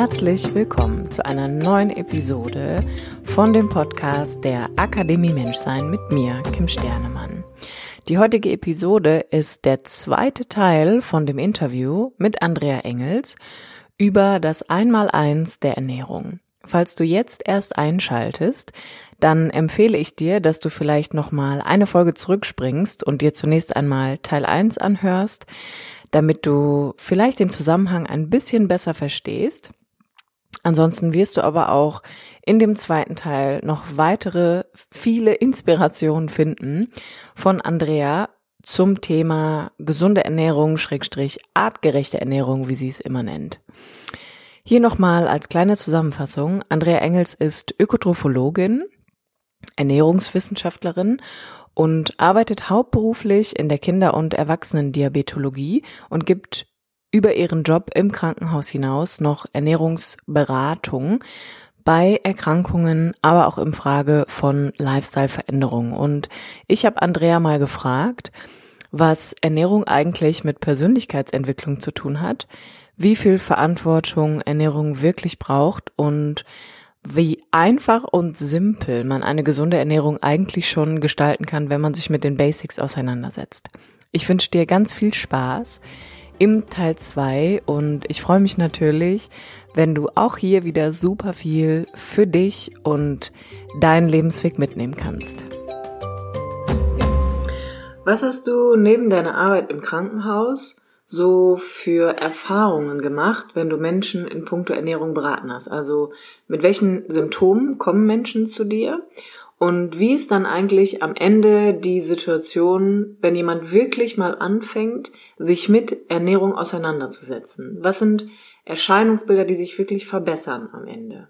Herzlich willkommen zu einer neuen Episode von dem Podcast der Akademie Menschsein mit mir, Kim Sternemann. Die heutige Episode ist der zweite Teil von dem Interview mit Andrea Engels über das Einmaleins der Ernährung. Falls du jetzt erst einschaltest, dann empfehle ich dir, dass du vielleicht nochmal eine Folge zurückspringst und dir zunächst einmal Teil 1 anhörst, damit du vielleicht den Zusammenhang ein bisschen besser verstehst. Ansonsten wirst du aber auch in dem zweiten Teil noch weitere viele Inspirationen finden von Andrea zum Thema gesunde Ernährung, Schrägstrich artgerechte Ernährung, wie sie es immer nennt. Hier nochmal als kleine Zusammenfassung. Andrea Engels ist Ökotrophologin, Ernährungswissenschaftlerin und arbeitet hauptberuflich in der Kinder- und Erwachsenendiabetologie und gibt über ihren Job im Krankenhaus hinaus noch Ernährungsberatung bei Erkrankungen, aber auch im Frage von Lifestyle-Veränderungen. Und ich habe Andrea mal gefragt, was Ernährung eigentlich mit Persönlichkeitsentwicklung zu tun hat, wie viel Verantwortung Ernährung wirklich braucht und wie einfach und simpel man eine gesunde Ernährung eigentlich schon gestalten kann, wenn man sich mit den Basics auseinandersetzt. Ich wünsche dir ganz viel Spaß im Teil 2 und ich freue mich natürlich, wenn du auch hier wieder super viel für dich und deinen Lebensweg mitnehmen kannst. Was hast du neben deiner Arbeit im Krankenhaus so für Erfahrungen gemacht, wenn du Menschen in puncto Ernährung beraten hast? Also mit welchen Symptomen kommen Menschen zu dir? Und wie ist dann eigentlich am Ende die Situation, wenn jemand wirklich mal anfängt, sich mit Ernährung auseinanderzusetzen? Was sind Erscheinungsbilder, die sich wirklich verbessern am Ende?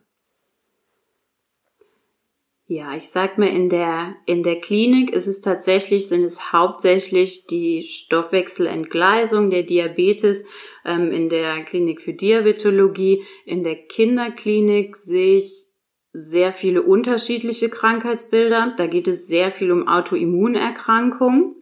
Ja, ich sag mal, in der, in der Klinik ist es tatsächlich, sind es hauptsächlich die Stoffwechselentgleisung, der Diabetes, ähm, in der Klinik für Diabetologie. In der Kinderklinik sehe ich sehr viele unterschiedliche Krankheitsbilder. Da geht es sehr viel um Autoimmunerkrankungen,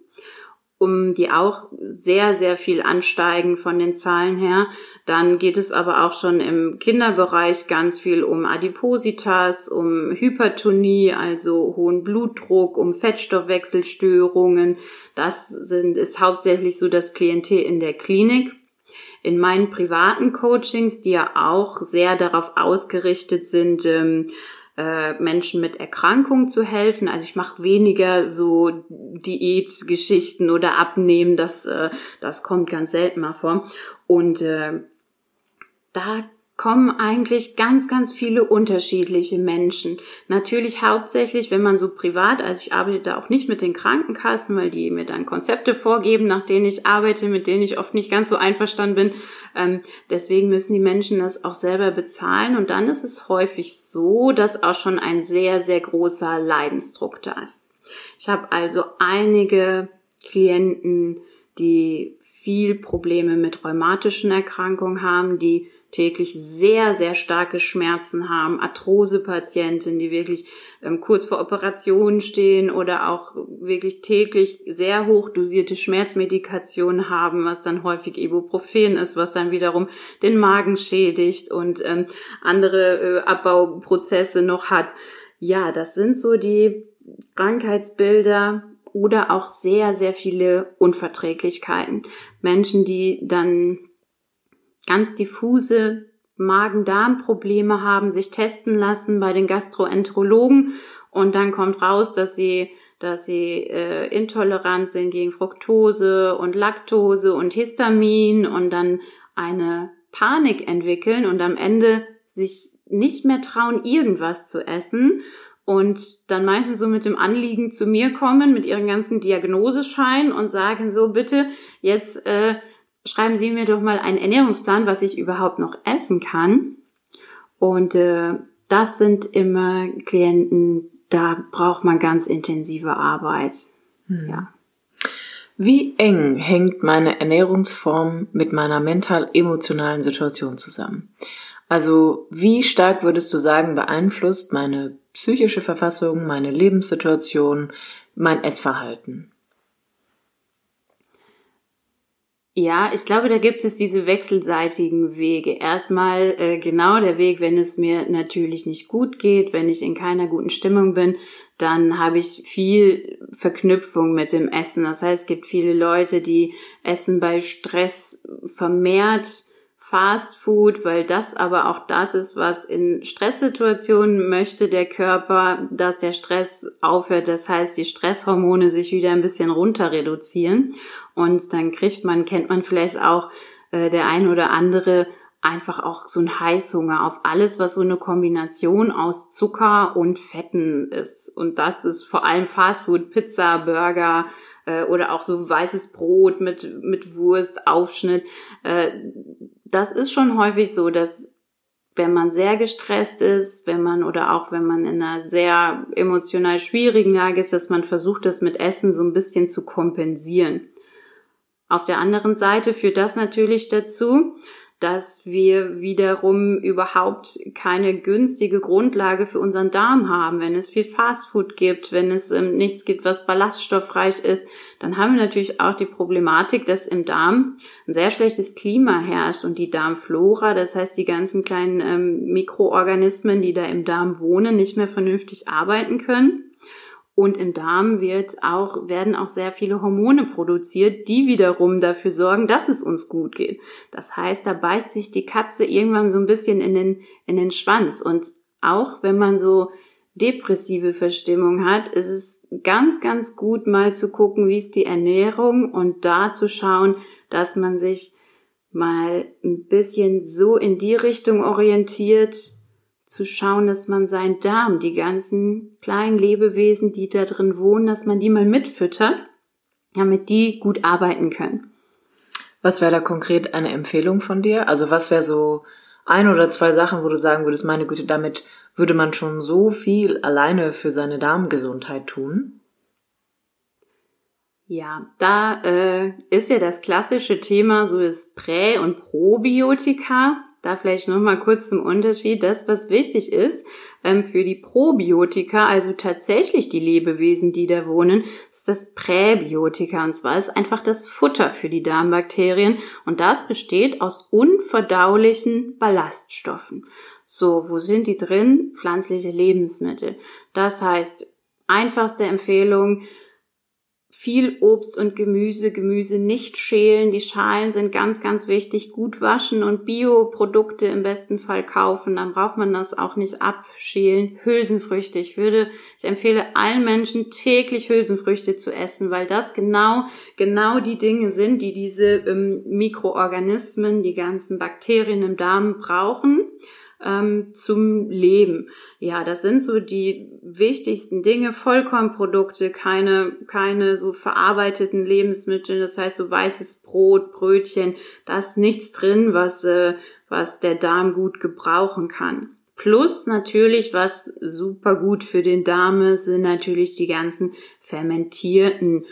um die auch sehr, sehr viel ansteigen von den Zahlen her. Dann geht es aber auch schon im Kinderbereich ganz viel um Adipositas, um Hypertonie, also hohen Blutdruck, um Fettstoffwechselstörungen. Das sind, ist hauptsächlich so das Klientel in der Klinik in meinen privaten Coachings, die ja auch sehr darauf ausgerichtet sind, ähm, äh, Menschen mit Erkrankungen zu helfen. Also ich mache weniger so Diätgeschichten oder Abnehmen, das, äh, das kommt ganz selten mal vor. Und äh, da kommen eigentlich ganz, ganz viele unterschiedliche Menschen. Natürlich hauptsächlich, wenn man so privat, also ich arbeite da auch nicht mit den Krankenkassen, weil die mir dann Konzepte vorgeben, nach denen ich arbeite, mit denen ich oft nicht ganz so einverstanden bin. Ähm, deswegen müssen die Menschen das auch selber bezahlen. Und dann ist es häufig so, dass auch schon ein sehr, sehr großer Leidensdruck da ist. Ich habe also einige Klienten, die viel Probleme mit rheumatischen Erkrankungen haben, die täglich sehr, sehr starke Schmerzen haben, Arthrose-Patienten, die wirklich ähm, kurz vor Operationen stehen oder auch wirklich täglich sehr hoch dosierte Schmerzmedikationen haben, was dann häufig Ibuprofen ist, was dann wiederum den Magen schädigt und ähm, andere äh, Abbauprozesse noch hat. Ja, das sind so die Krankheitsbilder, oder auch sehr, sehr viele Unverträglichkeiten. Menschen, die dann ganz diffuse Magen-Darm-Probleme haben, sich testen lassen bei den Gastroenterologen und dann kommt raus, dass sie dass sie äh, intolerant sind gegen Fructose und Laktose und Histamin und dann eine Panik entwickeln und am Ende sich nicht mehr trauen, irgendwas zu essen und dann meistens so mit dem Anliegen zu mir kommen mit ihren ganzen Diagnoseschein und sagen so bitte jetzt äh, schreiben Sie mir doch mal einen Ernährungsplan, was ich überhaupt noch essen kann. Und äh, das sind immer Klienten, da braucht man ganz intensive Arbeit. Hm. Ja. Wie eng hängt meine Ernährungsform mit meiner mental-emotionalen Situation zusammen? Also wie stark würdest du sagen, beeinflusst meine psychische Verfassung, meine Lebenssituation, mein Essverhalten? Ja, ich glaube, da gibt es diese wechselseitigen Wege. Erstmal äh, genau der Weg, wenn es mir natürlich nicht gut geht, wenn ich in keiner guten Stimmung bin, dann habe ich viel Verknüpfung mit dem Essen. Das heißt, es gibt viele Leute, die essen bei Stress vermehrt Fast Food, weil das aber auch das ist, was in Stresssituationen möchte der Körper, dass der Stress aufhört. Das heißt, die Stresshormone sich wieder ein bisschen runter reduzieren. Und dann kriegt man, kennt man vielleicht auch äh, der eine oder andere einfach auch so ein Heißhunger auf alles, was so eine Kombination aus Zucker und Fetten ist. Und das ist vor allem Fastfood, Pizza, Burger, äh, oder auch so weißes Brot mit, mit Wurst, Aufschnitt. Äh, das ist schon häufig so, dass wenn man sehr gestresst ist, wenn man oder auch wenn man in einer sehr emotional schwierigen Lage ist, dass man versucht, das mit Essen so ein bisschen zu kompensieren. Auf der anderen Seite führt das natürlich dazu, dass wir wiederum überhaupt keine günstige Grundlage für unseren Darm haben. Wenn es viel Fastfood gibt, wenn es ähm, nichts gibt, was ballaststoffreich ist, dann haben wir natürlich auch die Problematik, dass im Darm ein sehr schlechtes Klima herrscht und die Darmflora, das heißt die ganzen kleinen ähm, Mikroorganismen, die da im Darm wohnen, nicht mehr vernünftig arbeiten können. Und im Darm wird auch, werden auch sehr viele Hormone produziert, die wiederum dafür sorgen, dass es uns gut geht. Das heißt, da beißt sich die Katze irgendwann so ein bisschen in den, in den Schwanz. Und auch wenn man so depressive Verstimmung hat, ist es ganz, ganz gut mal zu gucken, wie ist die Ernährung und da zu schauen, dass man sich mal ein bisschen so in die Richtung orientiert, zu schauen, dass man seinen Darm, die ganzen kleinen Lebewesen, die da drin wohnen, dass man die mal mitfüttert, damit die gut arbeiten können. Was wäre da konkret eine Empfehlung von dir? Also was wäre so ein oder zwei Sachen, wo du sagen würdest, meine Güte, damit würde man schon so viel alleine für seine Darmgesundheit tun? Ja, da äh, ist ja das klassische Thema so das Prä- und Probiotika da vielleicht nochmal kurz zum Unterschied. Das, was wichtig ist ähm, für die Probiotika, also tatsächlich die Lebewesen, die da wohnen, ist das Präbiotika. Und zwar ist einfach das Futter für die Darmbakterien. Und das besteht aus unverdaulichen Ballaststoffen. So, wo sind die drin? Pflanzliche Lebensmittel. Das heißt, einfachste Empfehlung, viel Obst und Gemüse, Gemüse nicht schälen. Die Schalen sind ganz, ganz wichtig. Gut waschen und Bioprodukte im besten Fall kaufen. Dann braucht man das auch nicht abschälen. Hülsenfrüchte. Ich würde, ich empfehle allen Menschen täglich Hülsenfrüchte zu essen, weil das genau, genau die Dinge sind, die diese ähm, Mikroorganismen, die ganzen Bakterien im Darm brauchen ähm, zum Leben. Ja, das sind so die wichtigsten Dinge. Vollkornprodukte, keine, keine so verarbeiteten Lebensmittel, das heißt so weißes Brot, Brötchen, da ist nichts drin, was, äh, was der Darm gut gebrauchen kann. Plus natürlich, was super gut für den Darm ist, sind natürlich die ganzen fermentierten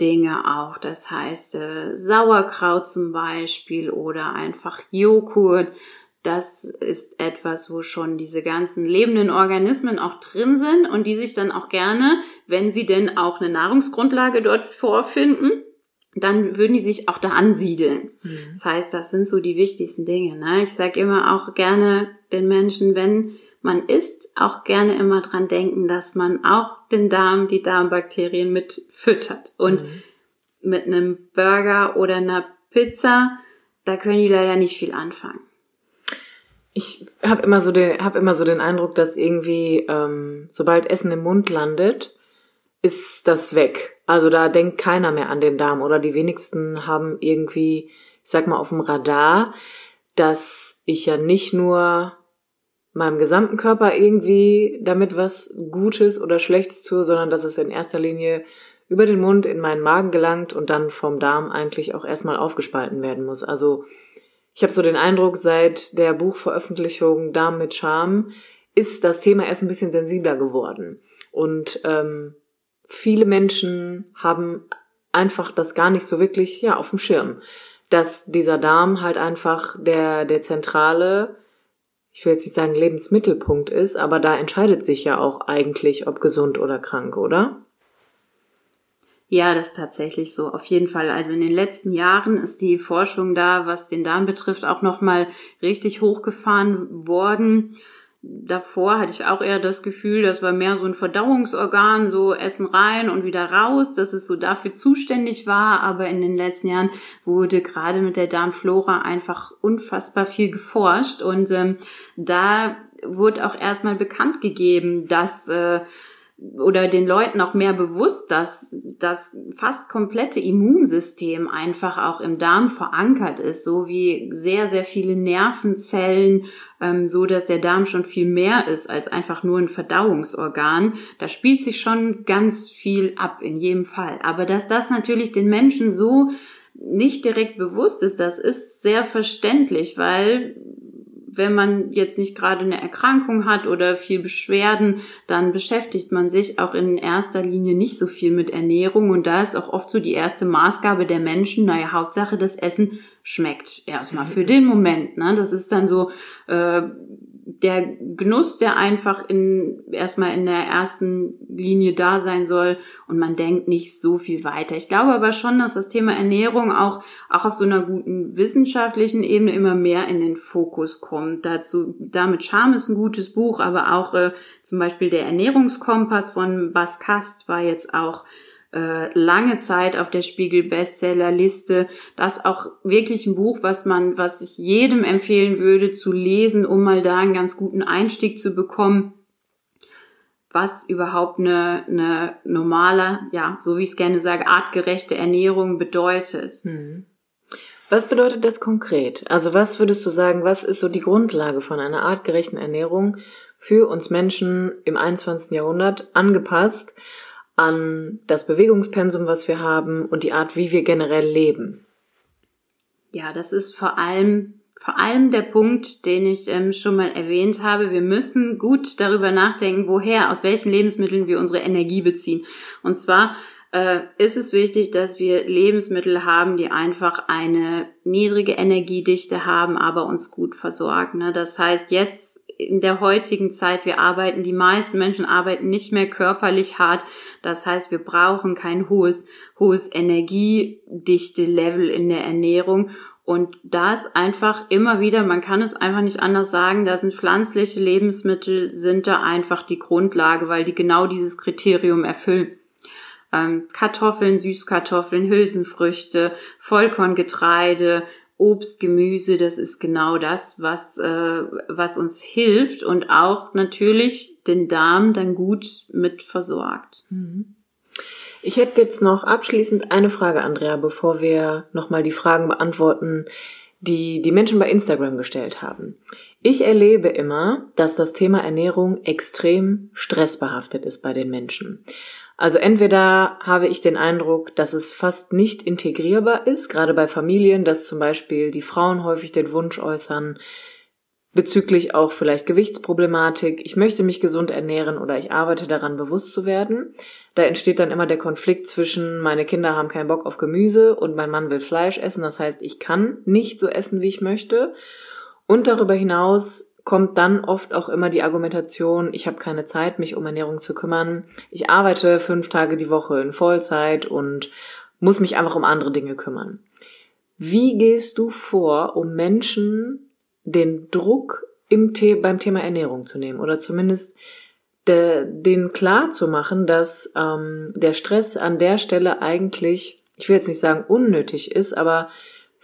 Dinge auch. Das heißt äh, Sauerkraut zum Beispiel oder einfach Joghurt das ist etwas, wo schon diese ganzen lebenden Organismen auch drin sind und die sich dann auch gerne, wenn sie denn auch eine Nahrungsgrundlage dort vorfinden, dann würden die sich auch da ansiedeln. Mhm. Das heißt, das sind so die wichtigsten Dinge. Ne? Ich sage immer auch gerne den Menschen, wenn man isst, auch gerne immer dran denken, dass man auch den Darm, die Darmbakterien mit füttert. Und mhm. mit einem Burger oder einer Pizza, da können die leider nicht viel anfangen ich habe immer so den hab immer so den Eindruck, dass irgendwie ähm, sobald Essen im Mund landet, ist das weg. Also da denkt keiner mehr an den Darm oder die wenigsten haben irgendwie, ich sag mal, auf dem Radar, dass ich ja nicht nur meinem gesamten Körper irgendwie damit was Gutes oder Schlechtes tue, sondern dass es in erster Linie über den Mund in meinen Magen gelangt und dann vom Darm eigentlich auch erstmal aufgespalten werden muss. Also ich habe so den Eindruck, seit der Buchveröffentlichung Darm mit Charme ist das Thema erst ein bisschen sensibler geworden. Und ähm, viele Menschen haben einfach das gar nicht so wirklich ja auf dem Schirm, dass dieser Darm halt einfach der der zentrale ich will jetzt nicht sagen Lebensmittelpunkt ist, aber da entscheidet sich ja auch eigentlich, ob gesund oder krank, oder? Ja, das ist tatsächlich so, auf jeden Fall. Also in den letzten Jahren ist die Forschung da, was den Darm betrifft, auch nochmal richtig hochgefahren worden. Davor hatte ich auch eher das Gefühl, das war mehr so ein Verdauungsorgan, so Essen rein und wieder raus, dass es so dafür zuständig war. Aber in den letzten Jahren wurde gerade mit der Darmflora einfach unfassbar viel geforscht und ähm, da wurde auch erstmal bekannt gegeben, dass äh, oder den Leuten auch mehr bewusst, dass das fast komplette Immunsystem einfach auch im Darm verankert ist, so wie sehr, sehr viele Nervenzellen, ähm, so dass der Darm schon viel mehr ist als einfach nur ein Verdauungsorgan. Da spielt sich schon ganz viel ab in jedem Fall. Aber dass das natürlich den Menschen so nicht direkt bewusst ist, das ist sehr verständlich, weil wenn man jetzt nicht gerade eine Erkrankung hat oder viel Beschwerden, dann beschäftigt man sich auch in erster Linie nicht so viel mit Ernährung und da ist auch oft so die erste Maßgabe der Menschen, naja, Hauptsache das Essen schmeckt erstmal für den Moment. Ne? Das ist dann so äh, der Genuss, der einfach in erstmal in der ersten Linie da sein soll und man denkt nicht so viel weiter. Ich glaube aber schon, dass das Thema Ernährung auch auch auf so einer guten wissenschaftlichen Ebene immer mehr in den Fokus kommt. Dazu damit Charme ist ein gutes Buch, aber auch äh, zum Beispiel der Ernährungskompass von Bas Kast war jetzt auch äh, lange Zeit auf der Spiegel Bestsellerliste. Das auch wirklich ein Buch, was man, was ich jedem empfehlen würde zu lesen, um mal da einen ganz guten Einstieg zu bekommen, was überhaupt eine, eine normale, ja, so wie ich es gerne sage, artgerechte Ernährung bedeutet. Hm. Was bedeutet das konkret? Also was würdest du sagen, was ist so die Grundlage von einer artgerechten Ernährung für uns Menschen im 21. Jahrhundert angepasst an das Bewegungspensum, was wir haben und die Art, wie wir generell leben. Ja, das ist vor allem vor allem der Punkt, den ich ähm, schon mal erwähnt habe. Wir müssen gut darüber nachdenken, woher, aus welchen Lebensmitteln wir unsere Energie beziehen. Und zwar äh, ist es wichtig, dass wir Lebensmittel haben, die einfach eine niedrige Energiedichte haben, aber uns gut versorgen. Ne? Das heißt, jetzt in der heutigen Zeit, wir arbeiten, die meisten Menschen arbeiten nicht mehr körperlich hart. Das heißt, wir brauchen kein hohes, hohes Energiedichte-Level in der Ernährung. Und da ist einfach immer wieder, man kann es einfach nicht anders sagen, da sind pflanzliche Lebensmittel, sind da einfach die Grundlage, weil die genau dieses Kriterium erfüllen. Ähm, Kartoffeln, Süßkartoffeln, Hülsenfrüchte, Vollkorngetreide, Obst, Gemüse, das ist genau das, was, äh, was uns hilft und auch natürlich den Darm dann gut mit versorgt. Mhm. Ich hätte jetzt noch abschließend eine Frage, Andrea, bevor wir nochmal die Fragen beantworten, die die Menschen bei Instagram gestellt haben. Ich erlebe immer, dass das Thema Ernährung extrem stressbehaftet ist bei den Menschen. Also entweder habe ich den Eindruck, dass es fast nicht integrierbar ist, gerade bei Familien, dass zum Beispiel die Frauen häufig den Wunsch äußern, bezüglich auch vielleicht Gewichtsproblematik, ich möchte mich gesund ernähren oder ich arbeite daran, bewusst zu werden. Da entsteht dann immer der Konflikt zwischen, meine Kinder haben keinen Bock auf Gemüse und mein Mann will Fleisch essen. Das heißt, ich kann nicht so essen, wie ich möchte. Und darüber hinaus kommt dann oft auch immer die Argumentation, ich habe keine Zeit, mich um Ernährung zu kümmern. Ich arbeite fünf Tage die Woche in Vollzeit und muss mich einfach um andere Dinge kümmern. Wie gehst du vor, um Menschen den Druck im The beim Thema Ernährung zu nehmen oder zumindest de den klar zu machen, dass ähm, der Stress an der Stelle eigentlich, ich will jetzt nicht sagen unnötig ist, aber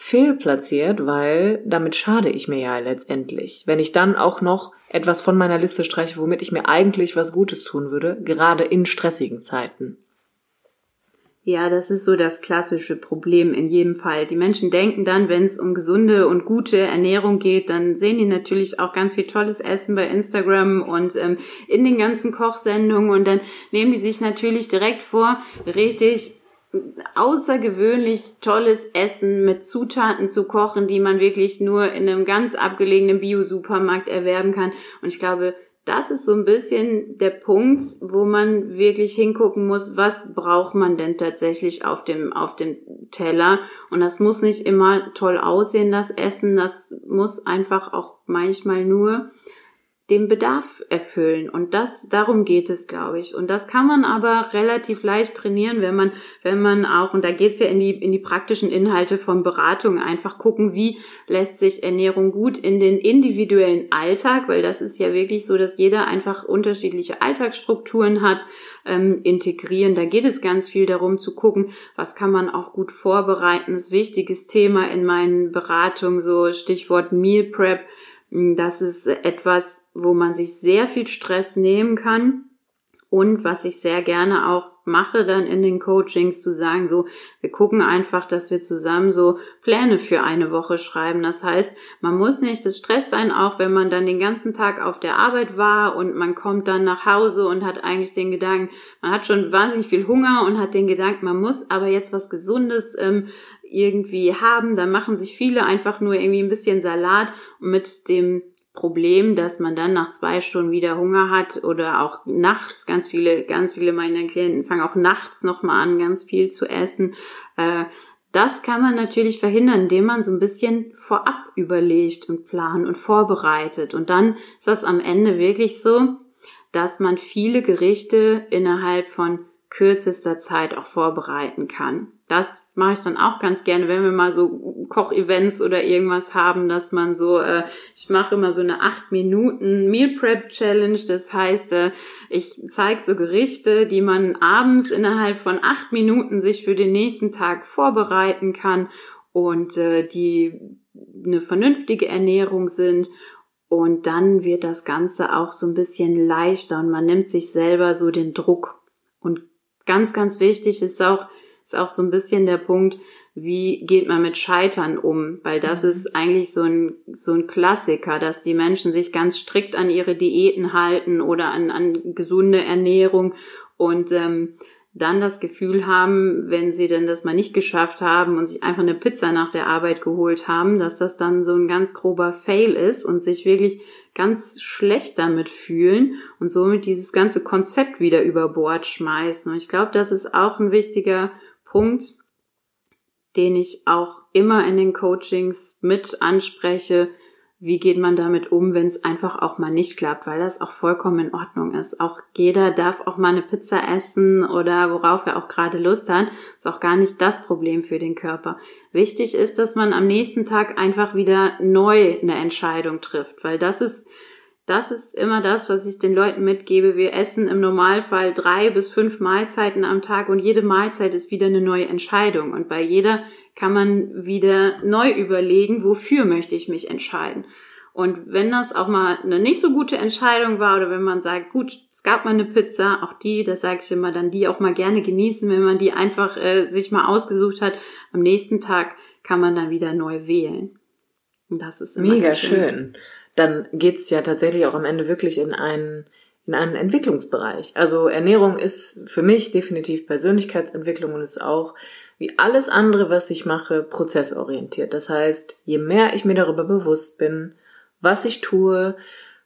fehlplatziert, weil damit schade ich mir ja letztendlich. Wenn ich dann auch noch etwas von meiner Liste streiche, womit ich mir eigentlich was Gutes tun würde, gerade in stressigen Zeiten. Ja, das ist so das klassische Problem in jedem Fall. Die Menschen denken dann, wenn es um gesunde und gute Ernährung geht, dann sehen die natürlich auch ganz viel tolles Essen bei Instagram und ähm, in den ganzen Kochsendungen und dann nehmen die sich natürlich direkt vor, richtig außergewöhnlich tolles Essen mit Zutaten zu kochen, die man wirklich nur in einem ganz abgelegenen Bio-Supermarkt erwerben kann. Und ich glaube, das ist so ein bisschen der Punkt, wo man wirklich hingucken muss, was braucht man denn tatsächlich auf dem, auf dem Teller. Und das muss nicht immer toll aussehen, das Essen. Das muss einfach auch manchmal nur den Bedarf erfüllen. Und das, darum geht es, glaube ich. Und das kann man aber relativ leicht trainieren, wenn man, wenn man auch, und da geht es ja in die, in die praktischen Inhalte von Beratung, einfach gucken, wie lässt sich Ernährung gut in den individuellen Alltag, weil das ist ja wirklich so, dass jeder einfach unterschiedliche Alltagsstrukturen hat, ähm, integrieren. Da geht es ganz viel darum zu gucken, was kann man auch gut vorbereiten. Das wichtiges Thema in meinen Beratungen, so Stichwort Meal Prep, das ist etwas, wo man sich sehr viel Stress nehmen kann. Und was ich sehr gerne auch mache dann in den Coachings zu sagen, so, wir gucken einfach, dass wir zusammen so Pläne für eine Woche schreiben. Das heißt, man muss nicht, das stresst einen auch, wenn man dann den ganzen Tag auf der Arbeit war und man kommt dann nach Hause und hat eigentlich den Gedanken, man hat schon wahnsinnig viel Hunger und hat den Gedanken, man muss aber jetzt was Gesundes ähm, irgendwie haben. Da machen sich viele einfach nur irgendwie ein bisschen Salat mit dem Problem, dass man dann nach zwei Stunden wieder Hunger hat oder auch nachts ganz viele, ganz viele meiner Klienten fangen auch nachts nochmal an, ganz viel zu essen. Äh, das kann man natürlich verhindern, indem man so ein bisschen vorab überlegt und plant und vorbereitet. Und dann ist das am Ende wirklich so, dass man viele Gerichte innerhalb von kürzester Zeit auch vorbereiten kann. Das mache ich dann auch ganz gerne, wenn wir mal so Kochevents oder irgendwas haben, dass man so, äh, ich mache immer so eine acht Minuten Meal Prep Challenge. Das heißt, äh, ich zeige so Gerichte, die man abends innerhalb von acht Minuten sich für den nächsten Tag vorbereiten kann und äh, die eine vernünftige Ernährung sind. Und dann wird das Ganze auch so ein bisschen leichter und man nimmt sich selber so den Druck und ganz, ganz wichtig ist auch, ist auch so ein bisschen der Punkt, wie geht man mit Scheitern um? Weil das mhm. ist eigentlich so ein, so ein Klassiker, dass die Menschen sich ganz strikt an ihre Diäten halten oder an, an gesunde Ernährung und ähm, dann das Gefühl haben, wenn sie denn das mal nicht geschafft haben und sich einfach eine Pizza nach der Arbeit geholt haben, dass das dann so ein ganz grober Fail ist und sich wirklich ganz schlecht damit fühlen und somit dieses ganze Konzept wieder über Bord schmeißen. Und ich glaube, das ist auch ein wichtiger Punkt, den ich auch immer in den Coachings mit anspreche, wie geht man damit um, wenn es einfach auch mal nicht klappt, weil das auch vollkommen in Ordnung ist. Auch jeder darf auch mal eine Pizza essen oder worauf er auch gerade Lust hat. Ist auch gar nicht das Problem für den Körper. Wichtig ist, dass man am nächsten Tag einfach wieder neu eine Entscheidung trifft, weil das ist das ist immer das, was ich den Leuten mitgebe. Wir essen im Normalfall drei bis fünf Mahlzeiten am Tag und jede Mahlzeit ist wieder eine neue Entscheidung. Und bei jeder kann man wieder neu überlegen, wofür möchte ich mich entscheiden. Und wenn das auch mal eine nicht so gute Entscheidung war oder wenn man sagt, gut, es gab mal eine Pizza, auch die, das sage ich immer, dann die auch mal gerne genießen, wenn man die einfach äh, sich mal ausgesucht hat. Am nächsten Tag kann man dann wieder neu wählen. Und das ist immer mega schön. Dann geht's ja tatsächlich auch am Ende wirklich in einen in einen Entwicklungsbereich. Also Ernährung ist für mich definitiv Persönlichkeitsentwicklung und ist auch wie alles andere, was ich mache, prozessorientiert. Das heißt, je mehr ich mir darüber bewusst bin, was ich tue,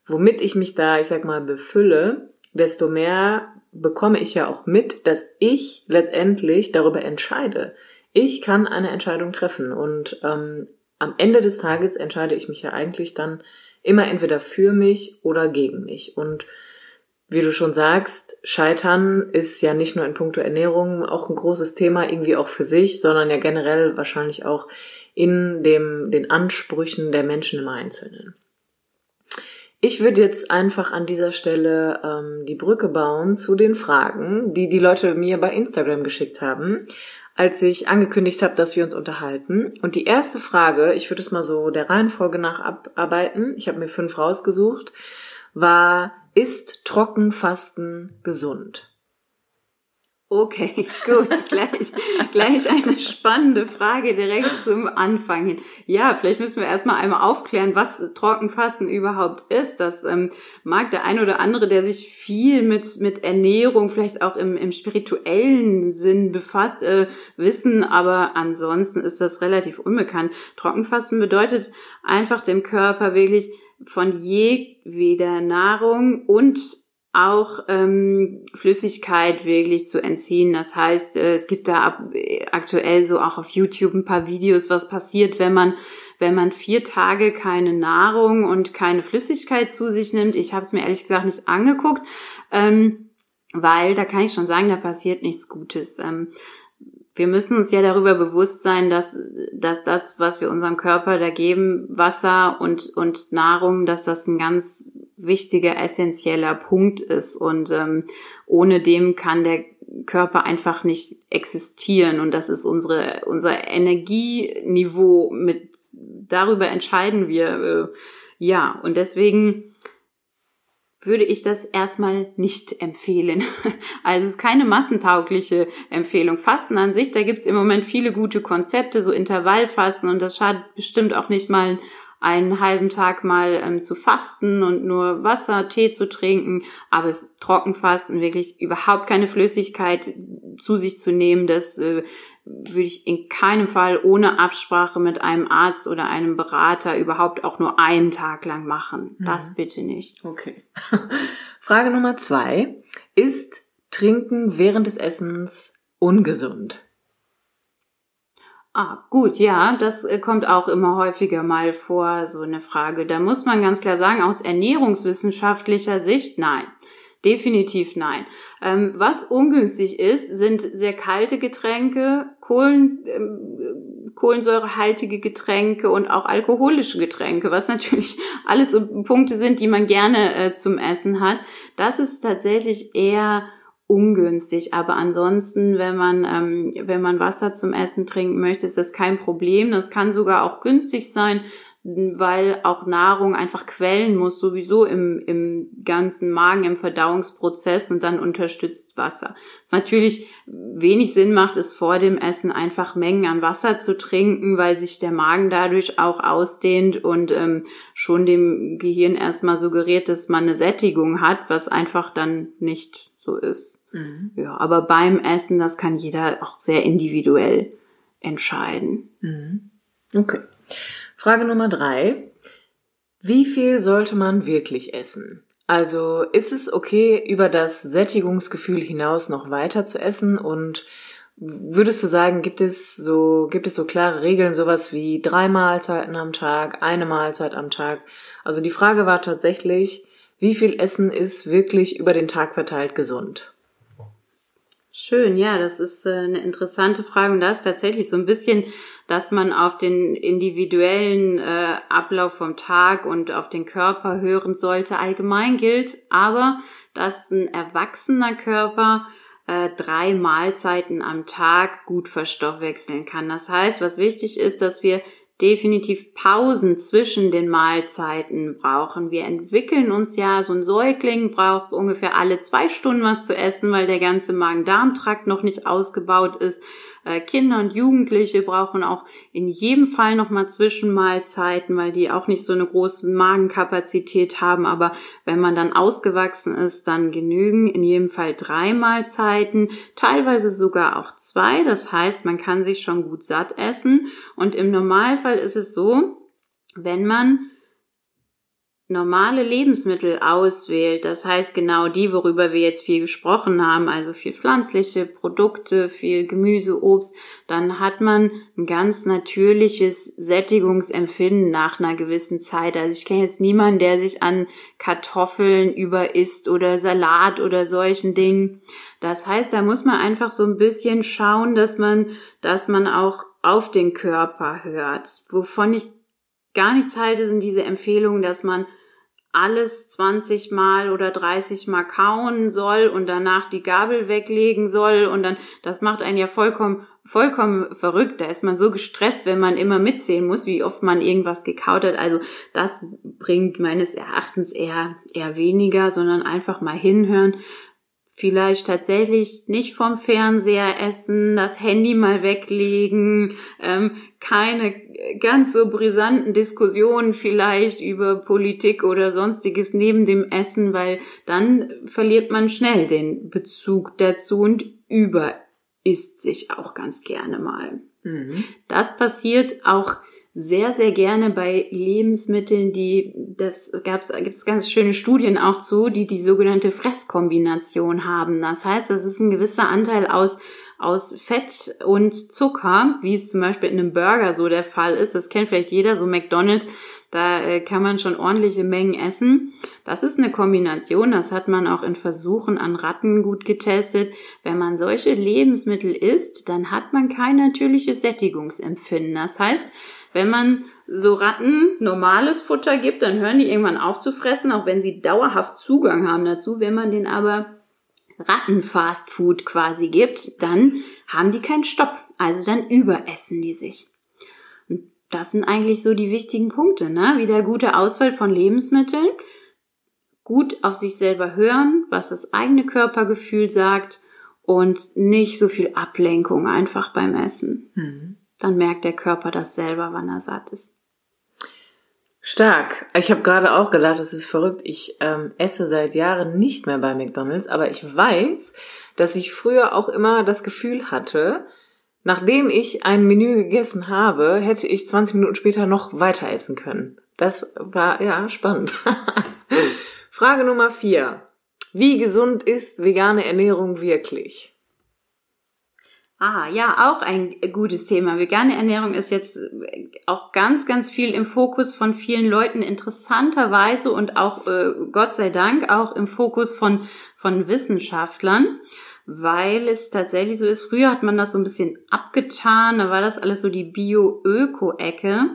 womit ich mich da, ich sag mal, befülle, desto mehr bekomme ich ja auch mit, dass ich letztendlich darüber entscheide. Ich kann eine Entscheidung treffen und ähm, am Ende des Tages entscheide ich mich ja eigentlich dann immer entweder für mich oder gegen mich. Und wie du schon sagst, Scheitern ist ja nicht nur in puncto Ernährung auch ein großes Thema, irgendwie auch für sich, sondern ja generell wahrscheinlich auch in dem, den Ansprüchen der Menschen im Einzelnen. Ich würde jetzt einfach an dieser Stelle ähm, die Brücke bauen zu den Fragen, die die Leute mir bei Instagram geschickt haben, als ich angekündigt habe, dass wir uns unterhalten. Und die erste Frage, ich würde es mal so der Reihenfolge nach abarbeiten, ich habe mir fünf rausgesucht, war, ist Trockenfasten gesund? Okay, gut, gleich, gleich eine spannende Frage direkt zum Anfang hin. Ja, vielleicht müssen wir erstmal einmal aufklären, was Trockenfasten überhaupt ist. Das ähm, mag der ein oder andere, der sich viel mit, mit Ernährung, vielleicht auch im, im spirituellen Sinn befasst, äh, wissen, aber ansonsten ist das relativ unbekannt. Trockenfasten bedeutet einfach dem Körper wirklich von jedweder Nahrung und auch ähm, Flüssigkeit wirklich zu entziehen. Das heißt, äh, es gibt da ab, aktuell so auch auf YouTube ein paar Videos, was passiert, wenn man wenn man vier Tage keine Nahrung und keine Flüssigkeit zu sich nimmt. Ich habe es mir ehrlich gesagt nicht angeguckt, ähm, weil da kann ich schon sagen, da passiert nichts Gutes. Ähm, wir müssen uns ja darüber bewusst sein, dass, dass das, was wir unserem Körper da geben, Wasser und, und Nahrung, dass das ein ganz wichtiger, essentieller Punkt ist. Und ähm, ohne dem kann der Körper einfach nicht existieren. Und das ist unsere, unser Energieniveau. Mit darüber entscheiden wir. Äh, ja, und deswegen würde ich das erstmal nicht empfehlen. Also es ist keine massentaugliche Empfehlung. Fasten an sich, da gibt es im Moment viele gute Konzepte, so Intervallfasten und das schadet bestimmt auch nicht mal einen halben Tag mal ähm, zu fasten und nur Wasser, Tee zu trinken, aber es Trockenfasten wirklich überhaupt keine Flüssigkeit zu sich zu nehmen, das äh, würde ich in keinem Fall ohne Absprache mit einem Arzt oder einem Berater überhaupt auch nur einen Tag lang machen. Mhm. Das bitte nicht. Okay. Frage Nummer zwei. Ist Trinken während des Essens ungesund? Ah, gut, ja, das äh, kommt auch immer häufiger mal vor, so eine Frage. Da muss man ganz klar sagen, aus ernährungswissenschaftlicher Sicht, nein. Definitiv nein. Ähm, was ungünstig ist, sind sehr kalte Getränke, Kohlen, ähm, kohlensäurehaltige Getränke und auch alkoholische Getränke, was natürlich alles Punkte sind, die man gerne äh, zum Essen hat. Das ist tatsächlich eher ungünstig. Aber ansonsten, wenn man, ähm, wenn man Wasser zum Essen trinken möchte, ist das kein Problem. Das kann sogar auch günstig sein weil auch Nahrung einfach quellen muss, sowieso im, im ganzen Magen, im Verdauungsprozess und dann unterstützt Wasser. Was natürlich wenig Sinn macht, ist vor dem Essen einfach Mengen an Wasser zu trinken, weil sich der Magen dadurch auch ausdehnt und ähm, schon dem Gehirn erstmal suggeriert, dass man eine Sättigung hat, was einfach dann nicht so ist. Mhm. Ja, aber beim Essen, das kann jeder auch sehr individuell entscheiden. Mhm. Okay. Frage Nummer drei. Wie viel sollte man wirklich essen? Also ist es okay, über das Sättigungsgefühl hinaus noch weiter zu essen und würdest du sagen, gibt es so, gibt es so klare Regeln, sowas wie drei Mahlzeiten am Tag, eine Mahlzeit am Tag? Also die Frage war tatsächlich, wie viel Essen ist wirklich über den Tag verteilt gesund? Schön, ja, das ist äh, eine interessante Frage und da ist tatsächlich so ein bisschen, dass man auf den individuellen äh, Ablauf vom Tag und auf den Körper hören sollte. Allgemein gilt aber, dass ein erwachsener Körper äh, drei Mahlzeiten am Tag gut verstoffwechseln kann. Das heißt, was wichtig ist, dass wir definitiv Pausen zwischen den Mahlzeiten brauchen. Wir entwickeln uns ja, so ein Säugling braucht ungefähr alle zwei Stunden was zu essen, weil der ganze Magen-Darm-Trakt noch nicht ausgebaut ist. Äh, Kinder und Jugendliche brauchen auch in jedem Fall nochmal Zwischenmahlzeiten, weil die auch nicht so eine große Magenkapazität haben. Aber wenn man dann ausgewachsen ist, dann genügen in jedem Fall drei Mahlzeiten, teilweise sogar auch zwei. Das heißt, man kann sich schon gut satt essen. Und im Normalfall ist es so, wenn man normale Lebensmittel auswählt, das heißt genau die, worüber wir jetzt viel gesprochen haben, also viel pflanzliche Produkte, viel Gemüse, Obst, dann hat man ein ganz natürliches Sättigungsempfinden nach einer gewissen Zeit. Also ich kenne jetzt niemanden, der sich an Kartoffeln überisst oder Salat oder solchen Dingen. Das heißt, da muss man einfach so ein bisschen schauen, dass man, dass man auch auf den Körper hört. Wovon ich gar nichts halte, sind diese Empfehlungen, dass man alles 20 mal oder 30 mal kauen soll und danach die Gabel weglegen soll und dann, das macht einen ja vollkommen, vollkommen verrückt. Da ist man so gestresst, wenn man immer mitzählen muss, wie oft man irgendwas gekaut hat. Also das bringt meines Erachtens eher, eher weniger, sondern einfach mal hinhören. Vielleicht tatsächlich nicht vom Fernseher essen, das Handy mal weglegen, ähm, keine ganz so brisanten Diskussionen vielleicht über Politik oder sonstiges neben dem Essen, weil dann verliert man schnell den Bezug dazu und über isst sich auch ganz gerne mal. Mhm. Das passiert auch sehr, sehr gerne bei Lebensmitteln, die, das gab's, gibt es ganz schöne Studien auch zu, die die sogenannte Fresskombination haben. Das heißt, das ist ein gewisser Anteil aus aus Fett und Zucker, wie es zum Beispiel in einem Burger so der Fall ist. Das kennt vielleicht jeder, so McDonald's. Da äh, kann man schon ordentliche Mengen essen. Das ist eine Kombination, das hat man auch in Versuchen an Ratten gut getestet. Wenn man solche Lebensmittel isst, dann hat man kein natürliches Sättigungsempfinden. Das heißt, wenn man so Ratten normales Futter gibt, dann hören die irgendwann auf zu fressen, auch wenn sie dauerhaft Zugang haben dazu. Wenn man den aber Rattenfastfood quasi gibt, dann haben die keinen Stopp. Also dann überessen die sich. Und das sind eigentlich so die wichtigen Punkte, ne? Wie der gute Auswahl von Lebensmitteln, gut auf sich selber hören, was das eigene Körpergefühl sagt und nicht so viel Ablenkung einfach beim Essen. Mhm dann merkt der Körper das selber, wann er satt ist. Stark. Ich habe gerade auch gedacht, es ist verrückt. Ich ähm, esse seit Jahren nicht mehr bei McDonald's, aber ich weiß, dass ich früher auch immer das Gefühl hatte, nachdem ich ein Menü gegessen habe, hätte ich 20 Minuten später noch weiter essen können. Das war ja spannend. Frage Nummer vier. Wie gesund ist vegane Ernährung wirklich? Ah, ja, auch ein gutes Thema. Vegane Ernährung ist jetzt auch ganz, ganz viel im Fokus von vielen Leuten interessanterweise und auch, äh, Gott sei Dank, auch im Fokus von, von Wissenschaftlern, weil es tatsächlich so ist, früher hat man das so ein bisschen abgetan, da war das alles so die Bio-Öko-Ecke.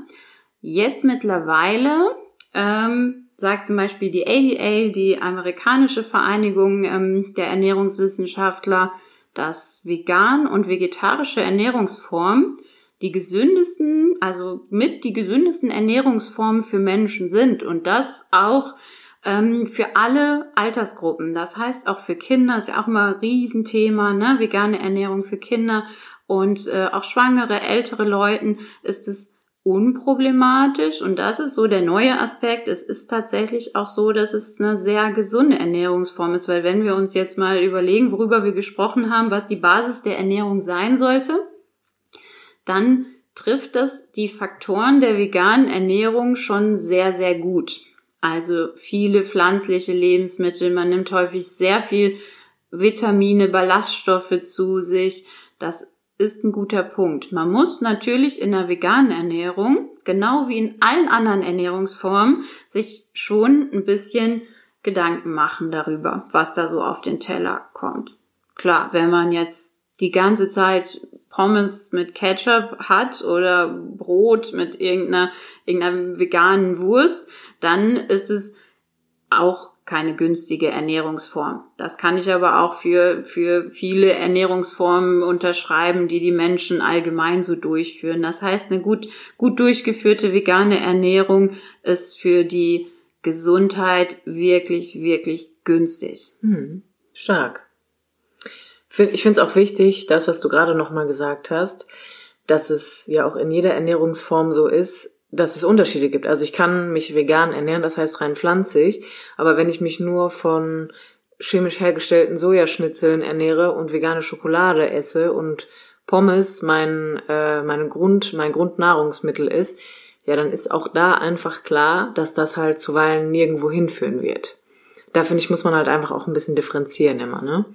Jetzt mittlerweile, ähm, sagt zum Beispiel die ADA, die amerikanische Vereinigung ähm, der Ernährungswissenschaftler, dass vegan und vegetarische Ernährungsformen die gesündesten, also mit die gesündesten Ernährungsformen für Menschen sind und das auch ähm, für alle Altersgruppen. Das heißt auch für Kinder ist ja auch immer ein Riesenthema, ne? Vegane Ernährung für Kinder und äh, auch schwangere, ältere Leuten ist es unproblematisch und das ist so der neue Aspekt. Es ist tatsächlich auch so, dass es eine sehr gesunde Ernährungsform ist, weil wenn wir uns jetzt mal überlegen, worüber wir gesprochen haben, was die Basis der Ernährung sein sollte, dann trifft das die Faktoren der veganen Ernährung schon sehr, sehr gut. Also viele pflanzliche Lebensmittel, man nimmt häufig sehr viel Vitamine, Ballaststoffe zu sich. Das ist ein guter Punkt. Man muss natürlich in der veganen Ernährung, genau wie in allen anderen Ernährungsformen, sich schon ein bisschen Gedanken machen darüber, was da so auf den Teller kommt. Klar, wenn man jetzt die ganze Zeit Pommes mit Ketchup hat oder Brot mit irgendeiner, irgendeiner veganen Wurst, dann ist es auch keine günstige Ernährungsform. Das kann ich aber auch für, für viele Ernährungsformen unterschreiben, die die Menschen allgemein so durchführen. Das heißt, eine gut, gut durchgeführte vegane Ernährung ist für die Gesundheit wirklich, wirklich günstig. Hm, stark. Ich finde es auch wichtig, das, was du gerade nochmal gesagt hast, dass es ja auch in jeder Ernährungsform so ist, dass es Unterschiede gibt. Also ich kann mich vegan ernähren, das heißt rein pflanzlich, aber wenn ich mich nur von chemisch hergestellten Sojaschnitzeln ernähre und vegane Schokolade esse und Pommes mein, äh, meine Grund, mein Grundnahrungsmittel ist, ja, dann ist auch da einfach klar, dass das halt zuweilen nirgendwo hinführen wird. Da finde ich, muss man halt einfach auch ein bisschen differenzieren immer, ne?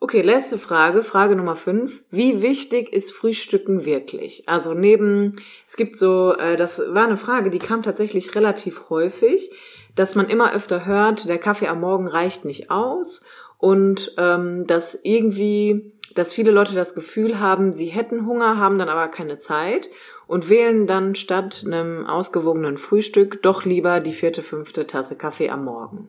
Okay, letzte Frage, Frage Nummer fünf. Wie wichtig ist Frühstücken wirklich? Also neben, es gibt so, äh, das war eine Frage, die kam tatsächlich relativ häufig, dass man immer öfter hört, der Kaffee am Morgen reicht nicht aus und ähm, dass irgendwie, dass viele Leute das Gefühl haben, sie hätten Hunger, haben dann aber keine Zeit und wählen dann statt einem ausgewogenen Frühstück doch lieber die vierte, fünfte Tasse Kaffee am Morgen.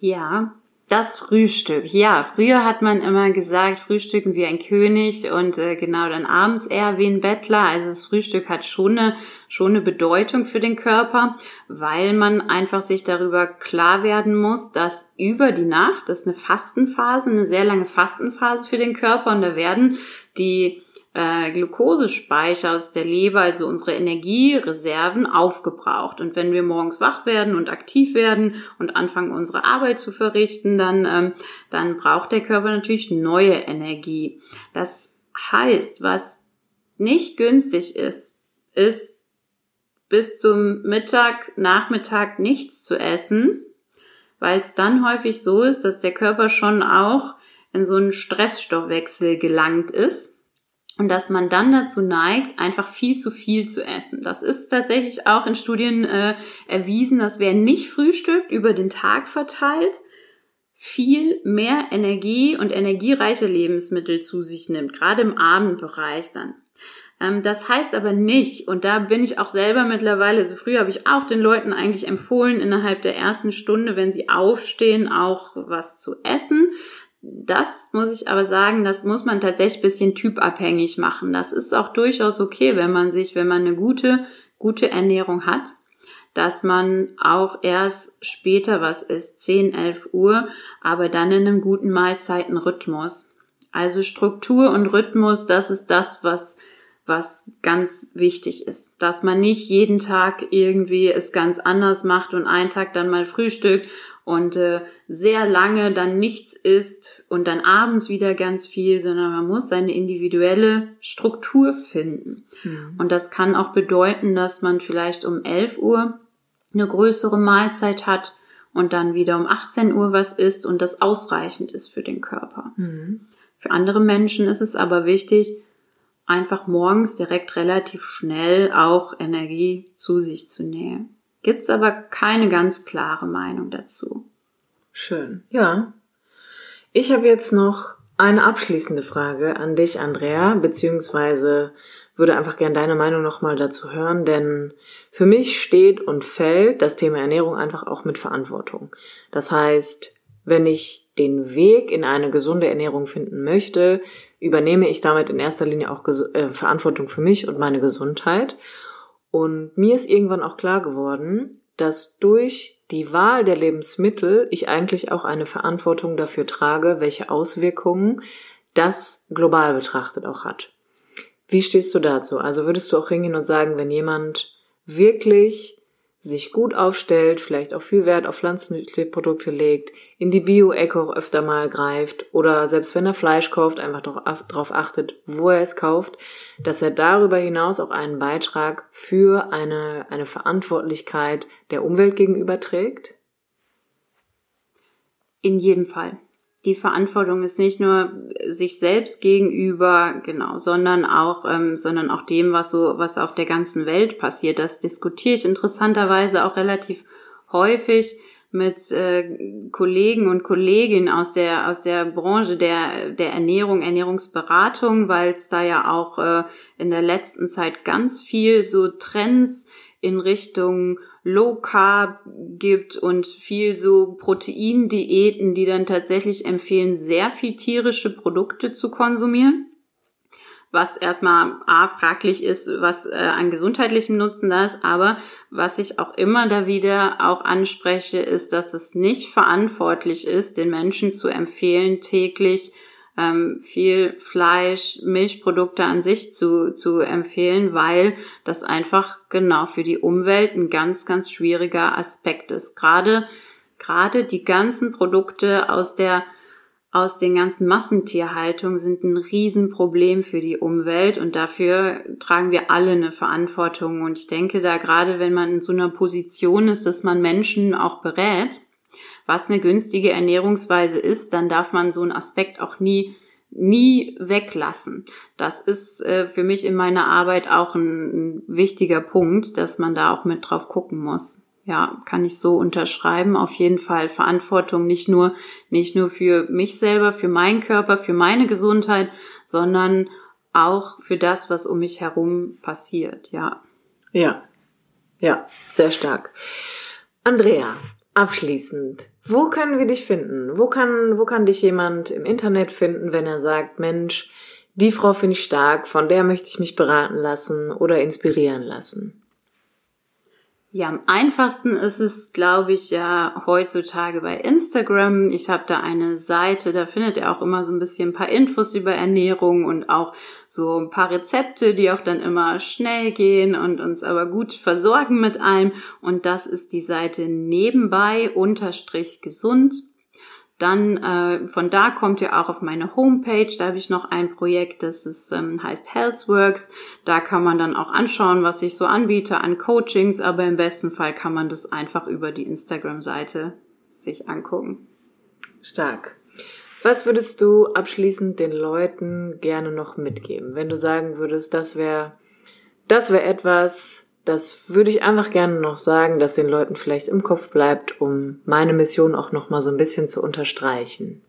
Ja, Das Frühstück. Ja, früher hat man immer gesagt, frühstücken wie ein König und äh, genau dann abends eher wie ein Bettler. Also das Frühstück hat schon eine, schon eine Bedeutung für den Körper, weil man einfach sich darüber klar werden muss, dass über die Nacht, das ist eine Fastenphase, eine sehr lange Fastenphase für den Körper und da werden die äh, Glukosespeicher aus der Leber, also unsere Energiereserven, aufgebraucht. Und wenn wir morgens wach werden und aktiv werden und anfangen, unsere Arbeit zu verrichten, dann, ähm, dann braucht der Körper natürlich neue Energie. Das heißt, was nicht günstig ist, ist bis zum Mittag, Nachmittag nichts zu essen, weil es dann häufig so ist, dass der Körper schon auch in so einen Stressstoffwechsel gelangt ist und dass man dann dazu neigt, einfach viel zu viel zu essen. Das ist tatsächlich auch in Studien äh, erwiesen, dass wer nicht frühstückt, über den Tag verteilt, viel mehr Energie und energiereiche Lebensmittel zu sich nimmt, gerade im Abendbereich dann. Ähm, das heißt aber nicht, und da bin ich auch selber mittlerweile, also früher habe ich auch den Leuten eigentlich empfohlen, innerhalb der ersten Stunde, wenn sie aufstehen, auch was zu essen. Das muss ich aber sagen, das muss man tatsächlich bisschen typabhängig machen. Das ist auch durchaus okay, wenn man sich, wenn man eine gute, gute Ernährung hat, dass man auch erst später was isst, 10, 11 Uhr, aber dann in einem guten Mahlzeitenrhythmus. Also Struktur und Rhythmus, das ist das, was was ganz wichtig ist, dass man nicht jeden Tag irgendwie es ganz anders macht und einen Tag dann mal frühstückt und äh, sehr lange dann nichts isst und dann abends wieder ganz viel, sondern man muss seine individuelle Struktur finden. Mhm. Und das kann auch bedeuten, dass man vielleicht um 11 Uhr eine größere Mahlzeit hat und dann wieder um 18 Uhr was isst und das ausreichend ist für den Körper. Mhm. Für andere Menschen ist es aber wichtig, einfach morgens direkt relativ schnell auch Energie zu sich zu nehmen. Gibt's aber keine ganz klare Meinung dazu. Schön. Ja. Ich habe jetzt noch eine abschließende Frage an dich, Andrea, beziehungsweise würde einfach gern deine Meinung nochmal dazu hören, denn für mich steht und fällt das Thema Ernährung einfach auch mit Verantwortung. Das heißt, wenn ich den Weg in eine gesunde Ernährung finden möchte, übernehme ich damit in erster Linie auch äh, Verantwortung für mich und meine Gesundheit und mir ist irgendwann auch klar geworden, dass durch die Wahl der Lebensmittel ich eigentlich auch eine Verantwortung dafür trage, welche Auswirkungen das global betrachtet auch hat. Wie stehst du dazu? Also würdest du auch hingehen und sagen, wenn jemand wirklich sich gut aufstellt, vielleicht auch viel Wert auf Pflanzenprodukte legt, in die Bio-Eco öfter mal greift oder selbst wenn er Fleisch kauft, einfach darauf achtet, wo er es kauft, dass er darüber hinaus auch einen Beitrag für eine, eine Verantwortlichkeit der Umwelt gegenüber trägt? In jedem Fall die Verantwortung ist nicht nur sich selbst gegenüber, genau, sondern auch, ähm, sondern auch dem, was so, was auf der ganzen Welt passiert. Das diskutiere ich interessanterweise auch relativ häufig mit äh, Kollegen und Kolleginnen aus der aus der Branche der der Ernährung, Ernährungsberatung, weil es da ja auch äh, in der letzten Zeit ganz viel so Trends in Richtung Low Carb gibt und viel so Proteindiäten, die dann tatsächlich empfehlen, sehr viel tierische Produkte zu konsumieren. Was erstmal A, fraglich ist, was äh, an gesundheitlichem Nutzen da ist, aber was ich auch immer da wieder auch anspreche, ist, dass es nicht verantwortlich ist, den Menschen zu empfehlen, täglich ähm, viel Fleisch, Milchprodukte an sich zu, zu empfehlen, weil das einfach genau für die Umwelt ein ganz, ganz schwieriger Aspekt ist. Gerade, gerade die ganzen Produkte aus der aus den ganzen Massentierhaltungen sind ein Riesenproblem für die Umwelt und dafür tragen wir alle eine Verantwortung. Und ich denke da gerade, wenn man in so einer Position ist, dass man Menschen auch berät, was eine günstige Ernährungsweise ist, dann darf man so einen Aspekt auch nie nie weglassen. Das ist äh, für mich in meiner Arbeit auch ein, ein wichtiger Punkt, dass man da auch mit drauf gucken muss. Ja, kann ich so unterschreiben. Auf jeden Fall Verantwortung nicht nur, nicht nur für mich selber, für meinen Körper, für meine Gesundheit, sondern auch für das, was um mich herum passiert. Ja. Ja. Ja, sehr stark. Andrea, Abschließend, Wo können wir dich finden? Wo kann, wo kann dich jemand im Internet finden, wenn er sagt, Mensch, die Frau finde ich stark, von der möchte ich mich beraten lassen oder inspirieren lassen? Ja, am einfachsten ist es, glaube ich, ja heutzutage bei Instagram. Ich habe da eine Seite, da findet ihr auch immer so ein bisschen ein paar Infos über Ernährung und auch so ein paar Rezepte, die auch dann immer schnell gehen und uns aber gut versorgen mit allem. Und das ist die Seite nebenbei unterstrich gesund. Dann äh, von da kommt ihr auch auf meine Homepage. Da habe ich noch ein Projekt, das ist, ähm, heißt Healthworks. Da kann man dann auch anschauen, was ich so anbiete an Coachings, aber im besten Fall kann man das einfach über die Instagram-Seite sich angucken. Stark. Was würdest du abschließend den Leuten gerne noch mitgeben, wenn du sagen würdest, das wäre das wäre etwas, das würde ich einfach gerne noch sagen, dass den Leuten vielleicht im Kopf bleibt, um meine Mission auch noch mal so ein bisschen zu unterstreichen.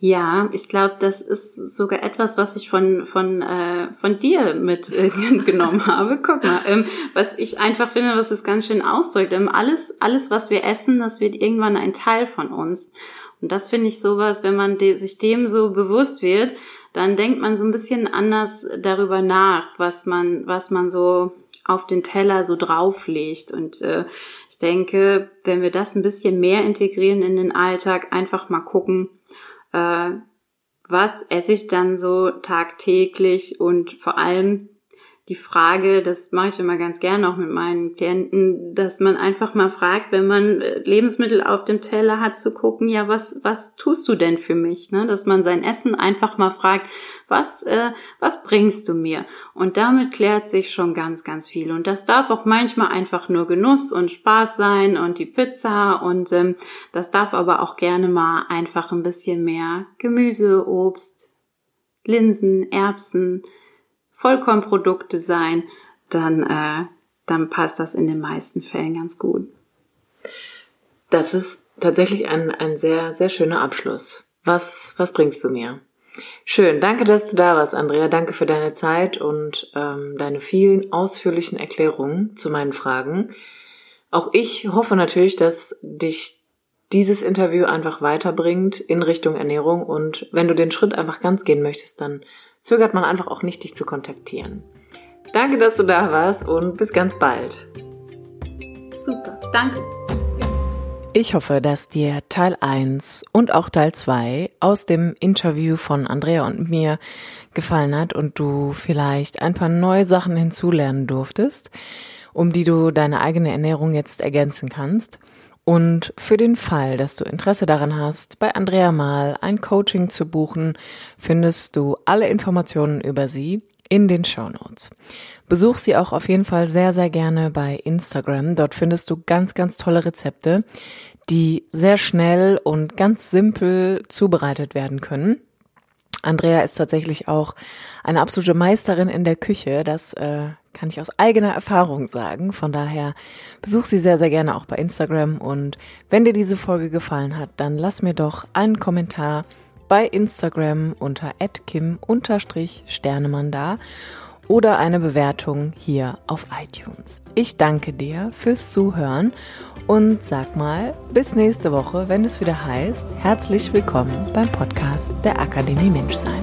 Ja, ich glaube, das ist sogar etwas, was ich von von äh, von dir mitgenommen äh, habe. Guck mal, ähm, was ich einfach finde, was es ganz schön ausdrückt. Ähm, alles alles, was wir essen, das wird irgendwann ein Teil von uns. Und das finde ich sowas, wenn man de sich dem so bewusst wird, dann denkt man so ein bisschen anders darüber nach, was man, was man so auf den Teller so drauflegt. Und äh, ich denke, wenn wir das ein bisschen mehr integrieren in den Alltag, einfach mal gucken, äh, was esse ich dann so tagtäglich und vor allem die Frage, das mache ich immer ganz gerne auch mit meinen Klienten, dass man einfach mal fragt, wenn man äh, Lebensmittel auf dem Teller hat, zu gucken, ja, was, was tust du denn für mich? Ne? Dass man sein Essen einfach mal fragt, was, äh, was bringst du mir? Und damit klärt sich schon ganz, ganz viel. Und das darf auch manchmal einfach nur Genuss und Spaß sein und die Pizza und ähm, das darf aber auch gerne mal einfach ein bisschen mehr Gemüse, Obst, Linsen, Erbsen, Vollkornprodukte sein, dann, äh, dann passt das in den meisten Fällen ganz gut. Das ist tatsächlich ein, ein sehr, sehr schöner Abschluss. Was, was bringst du mir? Schön, danke, dass du da warst, Andrea. Danke für deine Zeit und ähm, deine vielen ausführlichen Erklärungen zu meinen Fragen. Auch ich hoffe natürlich, dass dich dieses Interview einfach weiterbringt in Richtung Ernährung und wenn du den Schritt einfach ganz gehen möchtest, dann zögert man einfach auch nicht, dich zu kontaktieren. Danke, dass du da warst und bis ganz bald. Super, danke. Ich hoffe, dass dir Teil 1 und auch Teil 2 aus dem Interview von Andrea und mir gefallen hat und du vielleicht ein paar neue Sachen hinzulernen durftest, um die du deine eigene Ernährung jetzt ergänzen kannst. Und für den Fall, dass du Interesse daran hast, bei Andrea mal ein Coaching zu buchen, findest du alle Informationen über sie in den Show Notes. Besuch sie auch auf jeden Fall sehr, sehr gerne bei Instagram. Dort findest du ganz, ganz tolle Rezepte, die sehr schnell und ganz simpel zubereitet werden können. Andrea ist tatsächlich auch eine absolute Meisterin in der Küche. Das äh, kann ich aus eigener Erfahrung sagen. Von daher besuch sie sehr, sehr gerne auch bei Instagram. Und wenn dir diese Folge gefallen hat, dann lass mir doch einen Kommentar bei Instagram unter kim-sternemann da oder eine Bewertung hier auf iTunes. Ich danke dir fürs Zuhören und sag mal bis nächste Woche, wenn es wieder heißt, herzlich willkommen beim Podcast der Akademie Menschsein.